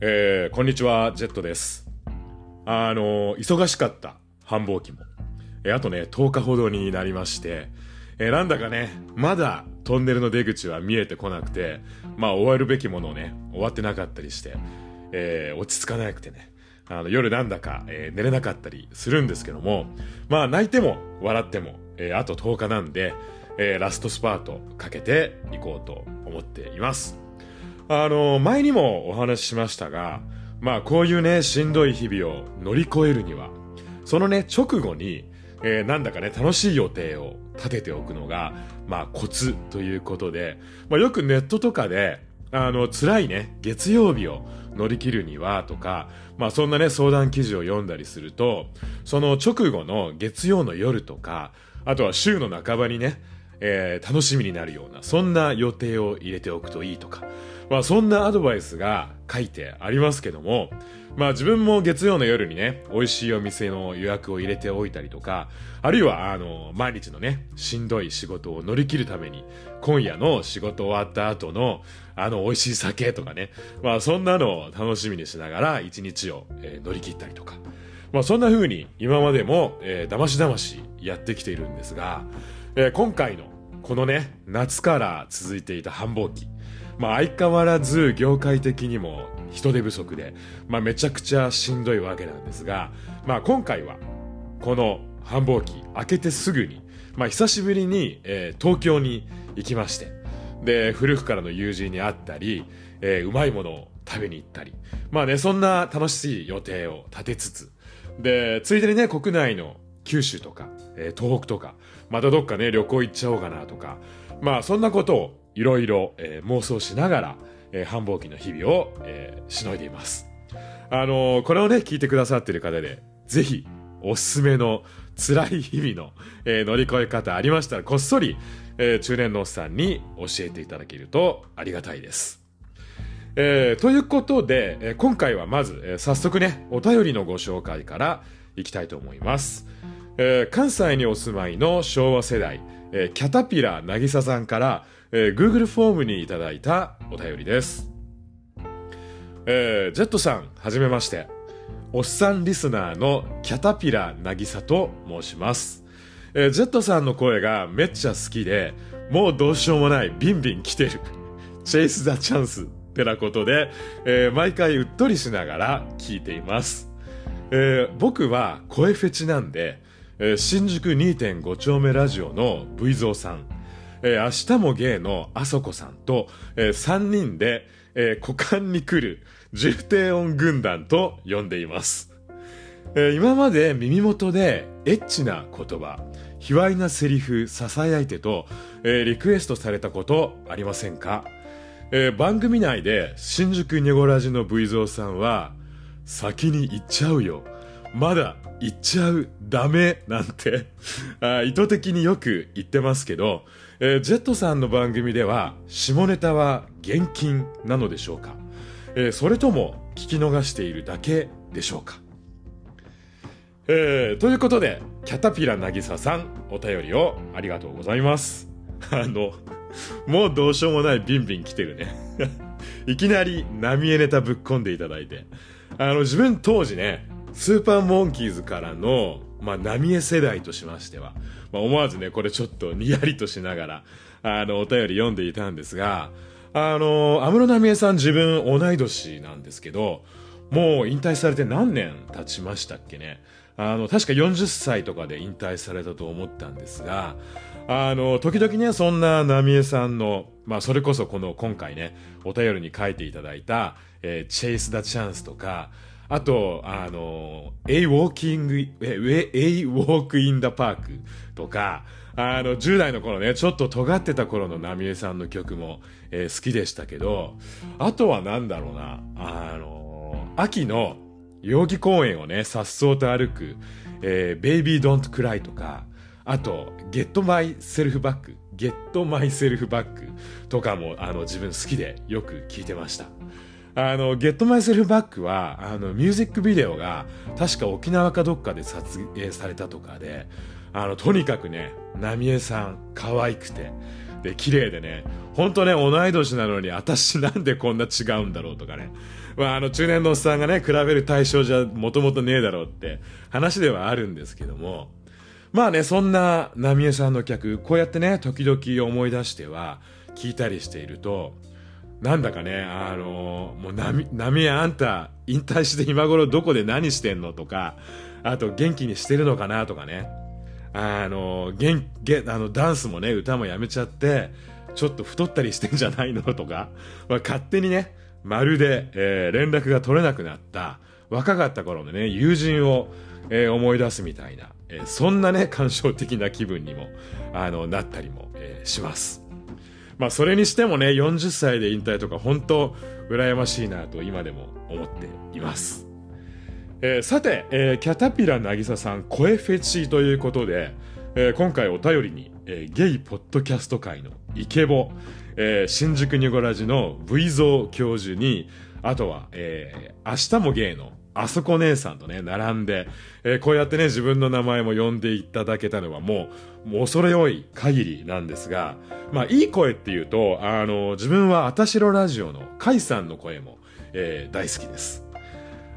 えー、こんにちは、ジェットです。あの、忙しかった繁忙期も。えーあとね、10日ほどになりまして、えーなんだかね、まだトンネルの出口は見えてこなくて、まあ終わるべきものをね、終わってなかったりして、えー落ち着かなくてね、あの夜なんだか、えー寝れなかったりするんですけども、まあ泣いても笑っても、えーあと10日なんで、えーラストスパートかけていこうと思っています。あの、前にもお話ししましたが、まあこういうね、しんどい日々を乗り越えるには、そのね、直後に、えーなんだかね、楽しい予定を立てておくのが、まあコツということで、まあよくネットとかで、あの、辛いね、月曜日を乗り切るにはとか、まあそんなね、相談記事を読んだりすると、その直後の月曜の夜とか、あとは週の半ばにね、えー楽しみになるような、そんな予定を入れておくといいとか、まあそんなアドバイスが書いてありますけども、まあ自分も月曜の夜にね、美味しいお店の予約を入れておいたりとか、あるいはあの、毎日のね、しんどい仕事を乗り切るために、今夜の仕事終わった後の、あの、美味しい酒とかね、まあそんなのを楽しみにしながら一日を、え乗り切ったりとか、まあそんな風に今までも、えー、だましだましやってきているんですが、えー今回のこのね、夏から続いていた繁忙期、まあ相変わらず業界的にも人手不足で、まあめちゃくちゃしんどいわけなんですが、まあ今回はこの繁忙期明けてすぐに、まあ久しぶりに、えー東京に行きまして、で、古くからの友人に会ったり、えーうまいものを食べに行ったり、まあね、そんな楽しい予定を立てつつ、で、ついでにね、国内の九州とか、えー東北とか、またどっかね、旅行行っちゃおうかなとか、まあそんなことをいろいろ妄想しながら、えー繁忙期の日々を、えーしのいでいます。あのーこれをね、聞いてくださってる方で、ぜひ、おすすめの辛い日々の、えー乗り越え方ありましたら、こっそり、えー中年のおっさんに教えていただけるとありがたいです。えーということで、えー今回はまず、えー早速ね、お便りのご紹介からいきたいと思います。えー関西にお住まいの昭和世代、えーキャタピラなぎささんから、えー Google フォームにいただいたお便りです。えージェットさん、はじめまして。おっさんリスナーのキャタピラなぎさと申します。えージェットさんの声がめっちゃ好きで、もうどうしようもないビンビン来てる。チェイス・ザ・チャンスってなことで、えー毎回うっとりしながら聞いています。えー僕は声フェチなんで、えー新宿2.5丁目ラジオの V ゾーさん、えー明日もゲイのあそこさんと、え3人で、えー股間に来る重低音軍団と呼んでいます。えー今まで耳元でエッチな言葉、卑猥なセリフ、囁いてと、えーリクエストされたことありませんか？えー番組内で新宿ニョゴラジの V ゾーさんは、先に行っちゃうよ。まだ行っちゃう。ダメ。なんて、意図的によく言ってますけど、えージェットさんの番組では、下ネタは厳禁なのでしょうかえーそれとも聞き逃しているだけでしょうかえー、ということで、キャタピラなぎさん、お便りをありがとうございます。あの、もうどうしようもないビンビン来てるね。いきなり波江ネタぶっ込んでいただいて。あの、自分当時ね、スーパーモンキーズからの、まあ、波江世代としましては、まあ、思わずね、これちょっとにやりとしながら、あの、お便り読んでいたんですが、あの、安室奈美恵さん自分同い年なんですけど、もう引退されて何年経ちましたっけね。あの、確か40歳とかで引退されたと思ったんですが、あの、時々ね、そんな奈美恵さんの、まあ、それこそこの今回ね、お便りに書いていただいた、えー、Chase the Chance とか、あと、あの、A Walking, A Walk in the Park とか、あの、10代の頃ね、ちょっと尖ってた頃の奈美恵さんの曲も、えー好きでしたけど、あとはなんだろうな、あの、秋の代々木公園をね、颯爽と歩く、えー、Baby Don't Cry とか、あと、Get My Self Back、Get My Self Back とかも、あの、自分好きでよく聞いてました。あの、Get Myself Back は、あの、ミュージックビデオが、確か沖縄かどっかで撮影されたとかで、あの、とにかくね、ナミエさん、可愛くて、で、綺麗でね、ほんとね、同い年なのに、私なんで こんな違うんだろうとかね。まあ、あの、中年のおっさんがね、比べる対象じゃもともとねえだろうって話ではあるんですけども、まあね、そんな浪江さんの客、こうやってね、時々思い出しては、聞いたりしていると、なんだかね、あのもう波、波あんた、引退して今頃どこで何してんのとか、あと元気にしてるのかなとかね。あの、元、元、あの、ダンスもね、歌もやめちゃって、ちょっと太ったりしてんじゃないのとか、まあ、勝手にね、まるで、えー、連絡が取れなくなった、若かった頃のね、友人を、えー、思い出すみたいな、えー、そんなね、感傷的な気分にも、あの、なったりも、え、します。まあ、それにしてもね、40歳で引退とか、本当羨ましいなと今でも思っています。えー、さて、えー、キャタピラ渚さん声フェチということで、えー、今回お便りに、えー、ゲイポッドキャスト界のイケボ、えー、新宿ニゴラジの V 蔵教授に、あとは、えー、明日もゲイのあそこ姉さんとね、並んで、えー、こうやってね、自分の名前も呼んでいただけたのはもう、もう恐れ多い限りなんですが、まあ、いい声っていうと、あの、自分はあたしろラジオの甲斐さんの声も、えー、大好きです。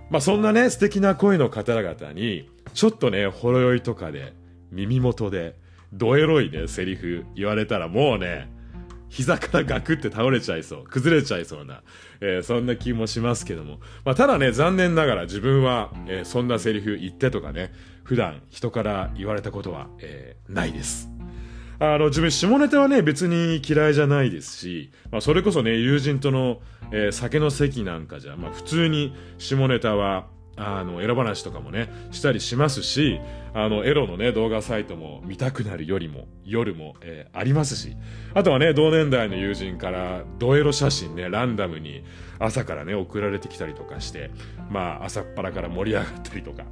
まあ、そんなね、素敵な声の方々に、ちょっとね、ほろ酔いとかで、耳元で、ドエロいね、セリフ言われたらもうね、膝からガクって倒れちゃいそう、崩れちゃいそうな、えー、そんな気もしますけども。まあ、ただね、残念ながら自分は、えー、そんなセリフ言ってとかね、普段人から言われたことは、えー、ないです。あの、自分、下ネタはね、別に嫌いじゃないですし、まあ、それこそね、友人との、えー、酒の席なんかじゃ、まあ、普通に下ネタは、あの、エロ話とかもね、したりしますし、あの、エロのね、動画サイトも見たくなるよりも、夜も、えー、ありますし、あとはね、同年代の友人から、ドエロ写真ね、ランダムに朝からね、送られてきたりとかして、まあ、朝っぱらから盛り上がったりとか。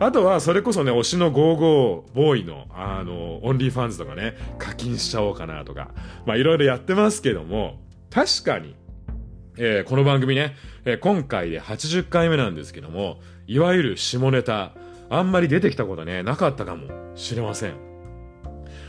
あとは、それこそね、推しのゴーゴーボーイの、あの、 OnlyFans とかね、課金しちゃおうかなとか、まあ、いろいろやってますけども、確かに、えー、この番組ね、えー、今回で80回目なんですけども、いわゆる下ネタ、あんまり出てきたことね、なかったかもしれません。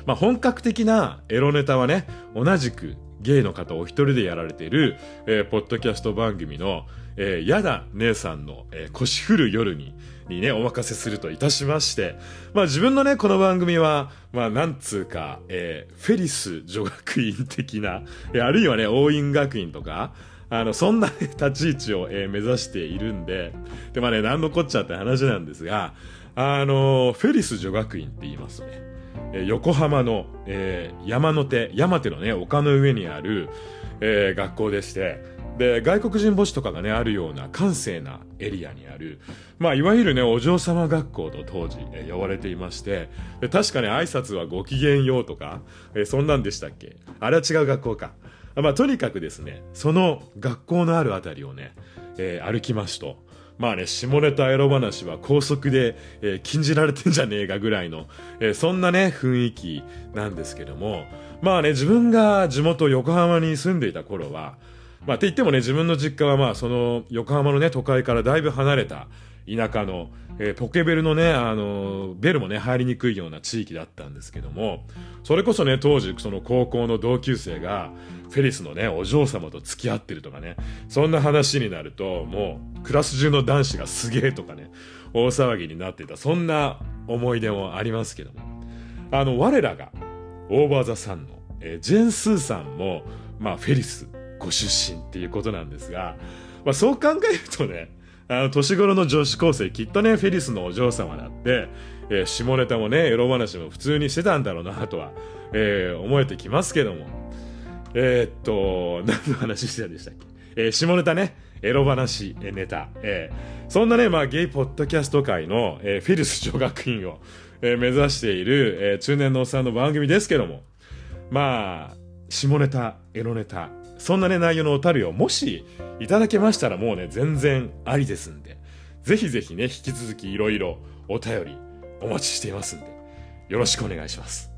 まあ、本格的なエロネタはね、同じくゲイの方お一人でやられている、えー、ポッドキャスト番組の、えー、やだ姉さんの、えー、腰振る夜に、にね、お任せするといたしまして、まあ自分のね、この番組は、まあなんつうか、えー、フェリス女学院的な、えー、あるいはね、応院学院とか、あの、そんな、立ち位置を、えー、目指しているんで、で、まあね、なんのこっちゃって話なんですが、あの、フェリス女学院って言いますね、えー、横浜の、えー、山手、山手のね、丘の上にある、えー、学校でして、で、外国人母子とかがね、あるような閑静なエリアにある、まあ、いわゆるね、お嬢様学校と当時、えー、呼ばれていまして、で確かね、挨拶はご機嫌ようとか、えー、そんなんでしたっけ？あれは違う学校か。まあ、とにかくですね、その学校のあるあたりをね、えー、歩きますと、まあね、下ネタエロ話は高速で、えー、禁じられてんじゃねえかぐらいの、えー、そんなね、雰囲気なんですけども、まあね、自分が地元横浜に住んでいた頃は、まあって言ってもね、自分の実家はまあその横浜のね、都会からだいぶ離れた田舎の、えー、ポケベルのね、あの、ベルもね、入りにくいような地域だったんですけども、それこそね、当時、その高校の同級生が、フェリスのね、お嬢様と付き合ってるとかね、そんな話になると、もう、クラス中の男子がすげえとかね、大騒ぎになってた、そんな思い出もありますけども。あの、我らが、オーバーザさんの、えー、ジェンスーさんも、まあ、フェリスご出身っていうことなんですが、まあ、そう考えるとね、あの、年頃の女子高生、きっとね、フェリスのお嬢様だって、えー、下ネタもね、エロ話も普通にしてたんだろうなとは、えー、思えてきますけども。えー、っと、何の話してたんでしたっけ？えー、下ネタね、エロ話、えネタ。えー、そんなね、まあ、ゲイポッドキャスト界の、えー、フェリス女学院を、えー、目指している、えー、中年のおっさんの番組ですけども、まあ、下ネタ、エロネタ、そんなね、内容のおたるをもしいただけましたらもうね、全然ありですんで、ぜひぜひね、引き続きいろいろお便りお待ちしていますんで、よろしくお願いします。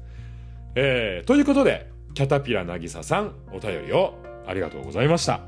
えー、ということで、キャタピラなぎささん、お便りをありがとうございました。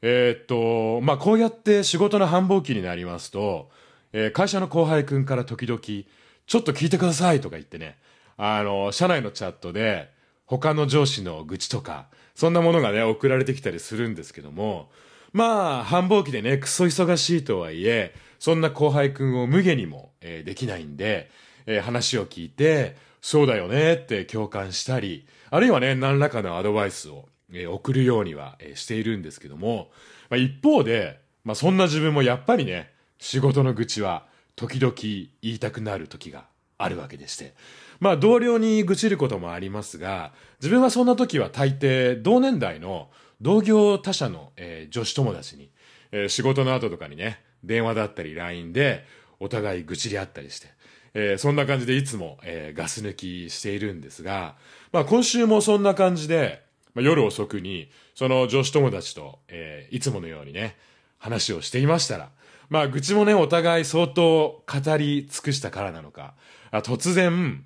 えー、っと、まあ、こうやって仕事の繁忙期になりますと、えー、会社の後輩くんから時々、ちょっと聞いてくださいとか言ってね、あの、社内のチャットで、他の上司の愚痴とか、そんなものがね、送られてきたりするんですけども、まあ、繁忙期でね、クソ忙しいとはいえ、そんな後輩くんを無下にも、えー、できないんで、えー、話を聞いて、そうだよねって共感したり、あるいはね、何らかのアドバイスを、えー、送るようには、え、しているんですけども、まあ、一方で、まあ、そんな自分もやっぱりね、仕事の愚痴は時々言いたくなる時があるわけでして。まあ同僚に愚痴ることもありますが、自分はそんな時は大抵同年代の同業他社の、えー、女子友達に、えー、仕事の後とかにね、電話だったり LINE でお互い愚痴り合ったりして、えー、そんな感じでいつも、え、ガス抜きしているんですが、まあ今週もそんな感じで、まあ、夜遅くに、その女子友達と、え、いつものようにね、話をしていましたら、まあ愚痴もね、お互い相当語り尽くしたからなのか、突然、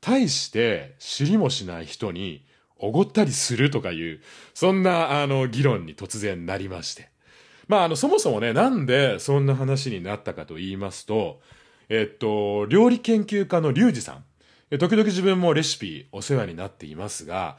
大して知りもしない人におごったりするとかいう、そんなあの議論に突然なりまして。まああのそもそもね、なんでそんな話になったかと言いますと、えっと、料理研究家のリュウジさん。時々自分もレシピお世話になっていますが、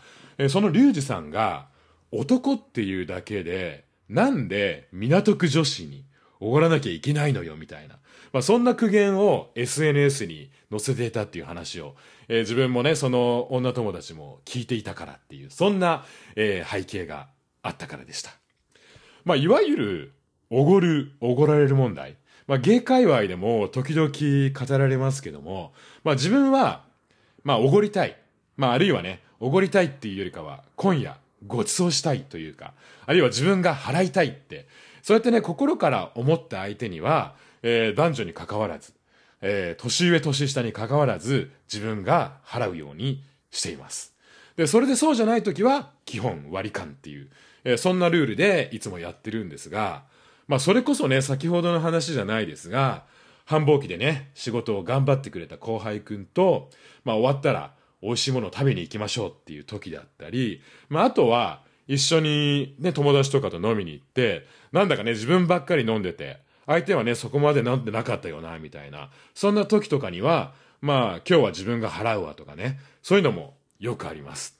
そのリュウジさんが男っていうだけで、なんで港区女子におごらなきゃいけないのよみたいな。まあそんな苦言を SNS に載せていたっていう話を、えー、自分もね、その女友達も聞いていたからっていう、そんな、えー、背景があったからでした。まあいわゆる、おごる、おごられる問題。まあ芸界隈でも時々語られますけども、まあ自分は、まあおごりたい。まああるいはね、おごりたいっていうよりかは、今夜ご馳走したいというか、あるいは自分が払いたいって、そうやってね、心から思った相手には、えー、男女に関わらず、えー、年上年下に関わらず、自分が払うようにしています。で、それでそうじゃない時は、基本割り勘っていう、えー、そんなルールでいつもやってるんですが、まあそれこそね、先ほどの話じゃないですが、繁忙期でね、仕事を頑張ってくれた後輩くんと、まあ終わったら美味しいものを食べに行きましょうっていう時だったり、まああとは一緒にね、友達とかと飲みに行って、なんだかね、自分ばっかり飲んでて、相手はね、そこまで飲んでなかったよな、みたいな。そんな時とかには、まあ、今日は自分が払うわとかね、そういうのもよくあります。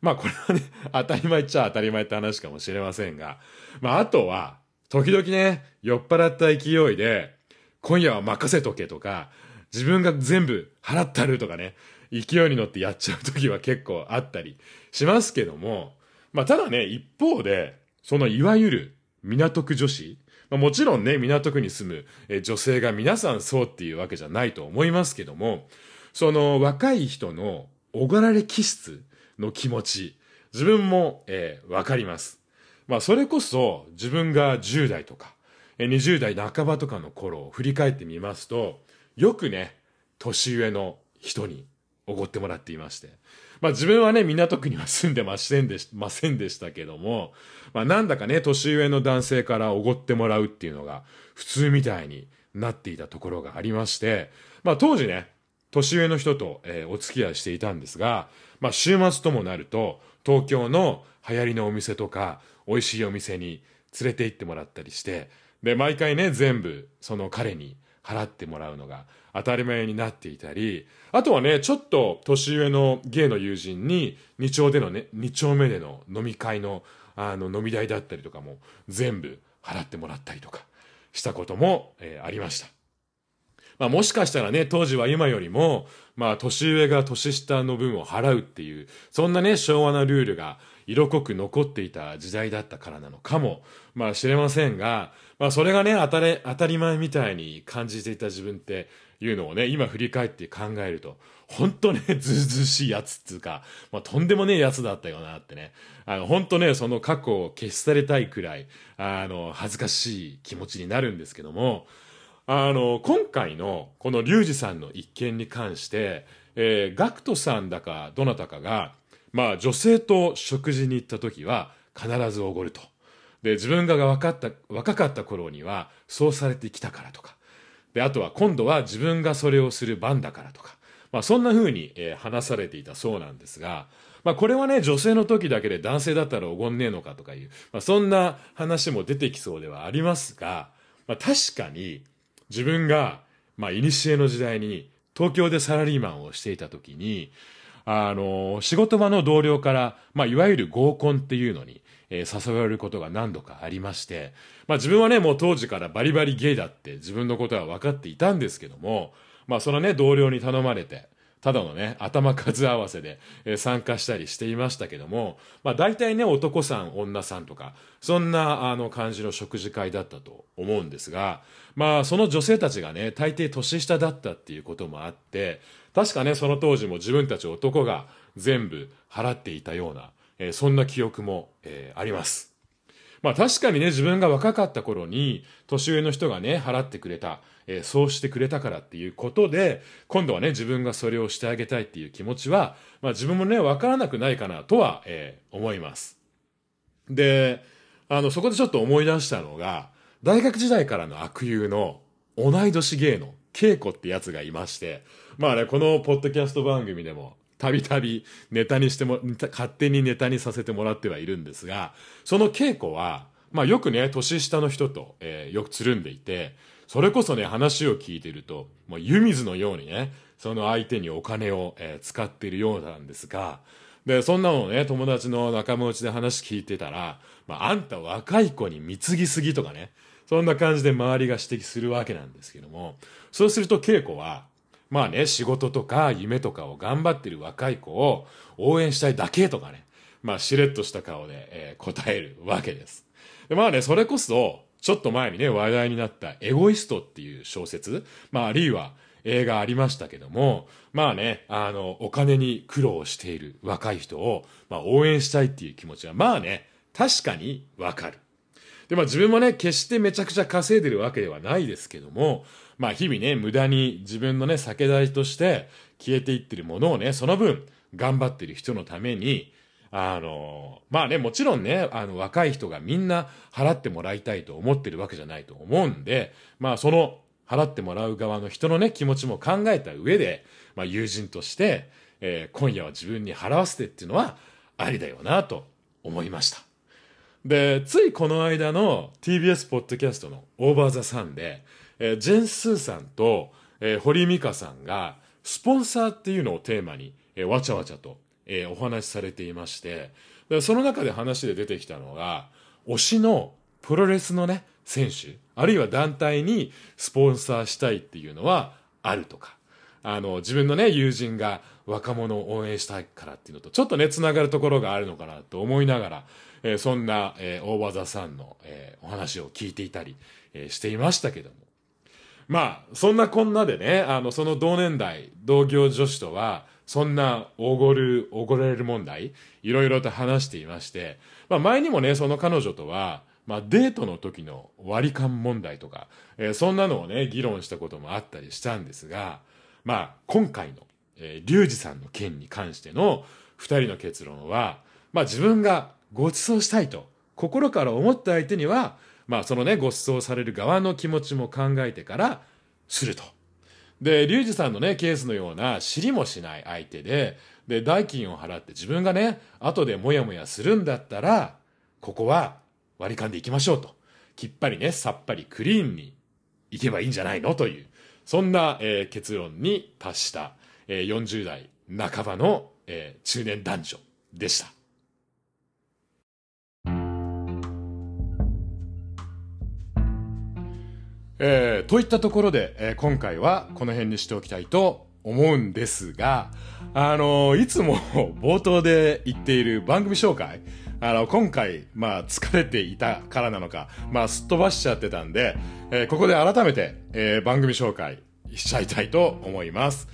まあ、これはね、当たり前っちゃ当たり前って話かもしれませんが、まあ、あとは、時々ね、酔っ払った勢いで、今夜は任せとけとか、自分が全部払ったるとかね、勢いに乗ってやっちゃう時は結構あったりしますけども、まあ、ただね、一方で、そのいわゆる港区女子、まあ、もちろんね、港区に住む女性が皆さんそうっていうわけじゃないと思いますけども、その若い人のおごられ気質の気持ち、自分も、えー、わかります。まあ、それこそ自分が10代とか、20代半ばとかの頃を振り返ってみますと、よくね、年上の人におごってもらっていまして。まあ自分はね、港区には住んでませんでしませんでしたけども、まあなんだかね、年上の男性からおごってもらうっていうのが普通みたいになっていたところがありまして、まあ当時ね、年上の人と、えー、お付き合いしていたんですが、まあ週末ともなると、東京の流行りのお店とか、美味しいお店に連れて行ってもらったりして、で、毎回ね、全部、その彼に払ってもらうのが当たり前になっていたり、あとはね、ちょっと年上の芸の友人に、二丁でのね、二丁目での飲み会の、あの、飲み代だったりとかも全部払ってもらったりとかしたことも、えー、ありました。まあもしかしたらね、当時は今よりも、まあ年上が年下の分を払うっていう、そんなね、昭和なルールが色濃く残っていた時代だったからなのかも、まあ知れませんが、まあそれがね、当たり、当たり前みたいに感じていた自分っていうのをね、今振り返って考えると、本当ね、ずうずうしいやつっていうか、まあとんでもねえやつだったよなってね、あの、本当ね、その過去を消し去りたいくらい、あの、恥ずかしい気持ちになるんですけども、あの、今回のこのリュウジさんの一件に関して、えー、ガクトさんだかどなたかが、まあ女性と食事に行った時は必ずおごると。で、自分が若かった、若かった頃にはそうされてきたからとか。で、あとは今度は自分がそれをする番だからとか。まあそんな風に、えー、話されていたそうなんですが、まあこれはね、女性の時だけで男性だったらおごんねえのかとかいう、まあそんな話も出てきそうではありますが、まあ確かに自分が、まあ、古の時代に東京でサラリーマンをしていた時に、あの、仕事場の同僚から、まあ、いわゆる合コンっていうのに、えー、誘われることが何度かありまして、まあ、自分はね、もう当時からバリバリゲイだって自分のことは分かっていたんですけども、まあ、そのね、同僚に頼まれて、ただのね、頭数合わせで、え、参加したりしていましたけども、まあ大体ね、男さん、女さんとか、そんなあの感じの食事会だったと思うんですが、まあその女性たちがね、大抵年下だったっていうこともあって、確かね、その当時も自分たち男が全部払っていたような、え、そんな記憶も、え、あります。まあ確かにね、自分が若かった頃に、年上の人がね、払ってくれた、えー、そうしてくれたからっていうことで、今度はね、自分がそれをしてあげたいっていう気持ちは、まあ自分もね、わからなくないかなとは、えー、思います。で、あの、そこでちょっと思い出したのが、大学時代からの悪友の同い年芸の稽古ってやつがいまして、まあね、このポッドキャスト番組でもたびたびネタにしても、勝手にネタにさせてもらってはいるんですが、その稽古は、まあよくね、年下の人と、えー、よくつるんでいて、それこそね、話を聞いてると、もう湯水のようにね、その相手にお金を、えー、使っているようなんですが、で、そんなのね、友達の仲間内で話聞いてたら、まあ、あんた若い子に貢ぎすぎとかね、そんな感じで周りが指摘するわけなんですけども、そうすると稽古は、まあね、仕事とか夢とかを頑張ってる若い子を応援したいだけとかね、まあしれっとした顔で、えー、答えるわけです。でまあね、それこそ、ちょっと前にね、話題になったエゴイストっていう小説、まああるいは映画ありましたけども、まあね、あの、お金に苦労している若い人を、まあ応援したいっていう気持ちは、まあね、確かにわかる。で、まあ自分もね、決してめちゃくちゃ稼いでるわけではないですけども、まあ日々ね、無駄に自分のね、酒代として消えていってるものをね、その分頑張ってる人のために、あの、まあね、もちろんね、あの、若い人がみんな払ってもらいたいと思ってるわけじゃないと思うんで、まあその払ってもらう側の人のね、気持ちも考えた上で、まあ友人として、えー、今夜は自分に払わせてっていうのはありだよなと思いました。で、ついこの間の TBS ポッドキャストのオーバーザサンで、えー、ジェンスーさんと、えー、堀美香さんが、スポンサーっていうのをテーマに、えー、わちゃわちゃと、えー、お話しされていまして、その中で話で出てきたのが、推しのプロレスのね、選手、あるいは団体にスポンサーしたいっていうのはあるとか、あの、自分のね、友人が若者を応援したいからっていうのと、ちょっとね、つながるところがあるのかなと思いながら、えー、そんな、えー、大場座さんの、えー、お話を聞いていたり、えー、していましたけども、まあ、そんなこんなでね、あの、その同年代、同業女子とは、そんな、おごる、おごられる問題、いろいろと話していまして、まあ、前にもね、その彼女とは、まあ、デートの時の割り勘問題とか、えー、そんなのをね、議論したこともあったりしたんですが、まあ、今回の、えー、リュウジさんの件に関しての二人の結論は、まあ、自分がご馳走したいと、心から思った相手には、まあそのね、ご馳走される側の気持ちも考えてからすると。で、リュウジさんのね、ケースのような知りもしない相手で、で、代金を払って自分がね、後でモヤモヤするんだったら、ここは割り勘でいきましょうと。きっぱりね、さっぱりクリーンにいけばいいんじゃないのという、そんな、えー、結論に達した、えー、40代半ばの、えー、中年男女でした。えー、といったところで、えー、今回はこの辺にしておきたいと思うんですが、あのー、いつも 冒頭で言っている番組紹介、あの、今回、まあ、疲れていたからなのか、まあ、すっ飛ばしちゃってたんで、えー、ここで改めて、えー、番組紹介しちゃいたいと思います。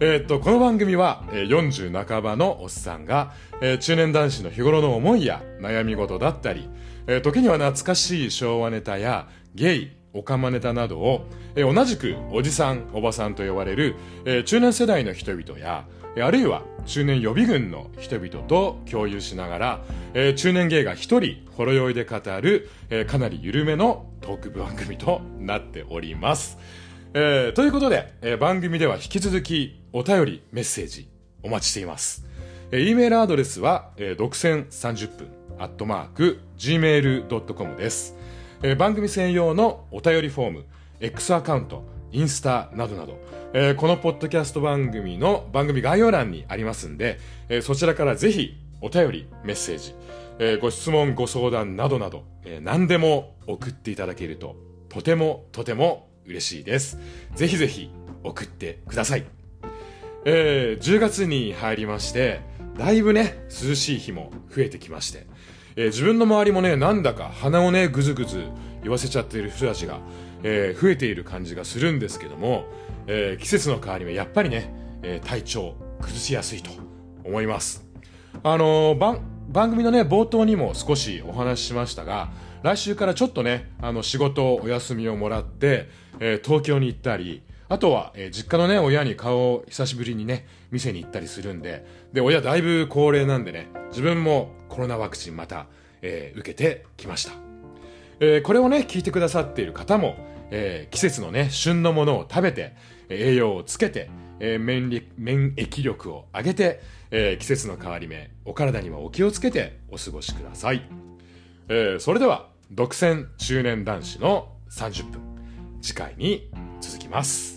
え、っと、この番組は、えー、40半ばのおっさんが、えー、中年男子の日頃の思いや悩み事だったり、えー、時には懐かしい昭和ネタやゲイ、オカマネタなどを、え同じくおじさん、おばさんと呼ばれる、え中年世代の人々や、あるいは中年予備軍の人々と共有しながら、え中年芸が一人ほろ酔いで語る、えかなり緩めのトーク番組となっております。えー、ということで、えー、番組では引き続きお便り、メッセージお待ちしています。えー、e メールアドレスは、えー、独占30分、アットマーク、gmail.com です。えー、番組専用のお便りフォーム、X アカウント、インスタなどなど、えー、このポッドキャスト番組の番組概要欄にありますんで、えー、そちらからぜひお便り、メッセージ、えー、ご質問、ご相談などなど、えー、何でも送っていただけると、とてもとても嬉しいです。ぜひぜひ送ってください。えー、10月に入りまして、だいぶね、涼しい日も増えてきまして、えー、自分の周りもね、なんだか鼻をね、ぐずぐず言わせちゃっている人たちが、えー、増えている感じがするんですけども、えー、季節の変わり目、やっぱりね、えー、体調崩しやすいと思います。あの番、番組のね、冒頭にも少しお話ししましたが、来週からちょっとね、あの、仕事お休みをもらって、え東京に行ったり、あとは、えー、実家のね、親に顔を久しぶりにね、店に行ったりするんで、で、親だいぶ高齢なんでね、自分もコロナワクチンまた、えー、受けてきました。えー、これをね、聞いてくださっている方も、えー、季節のね、旬のものを食べて、栄養をつけて、えー、免疫力を上げて、えー、季節の変わり目、お体にはお気をつけてお過ごしください。えー、それでは、独占中年男子の30分、次回に続きます。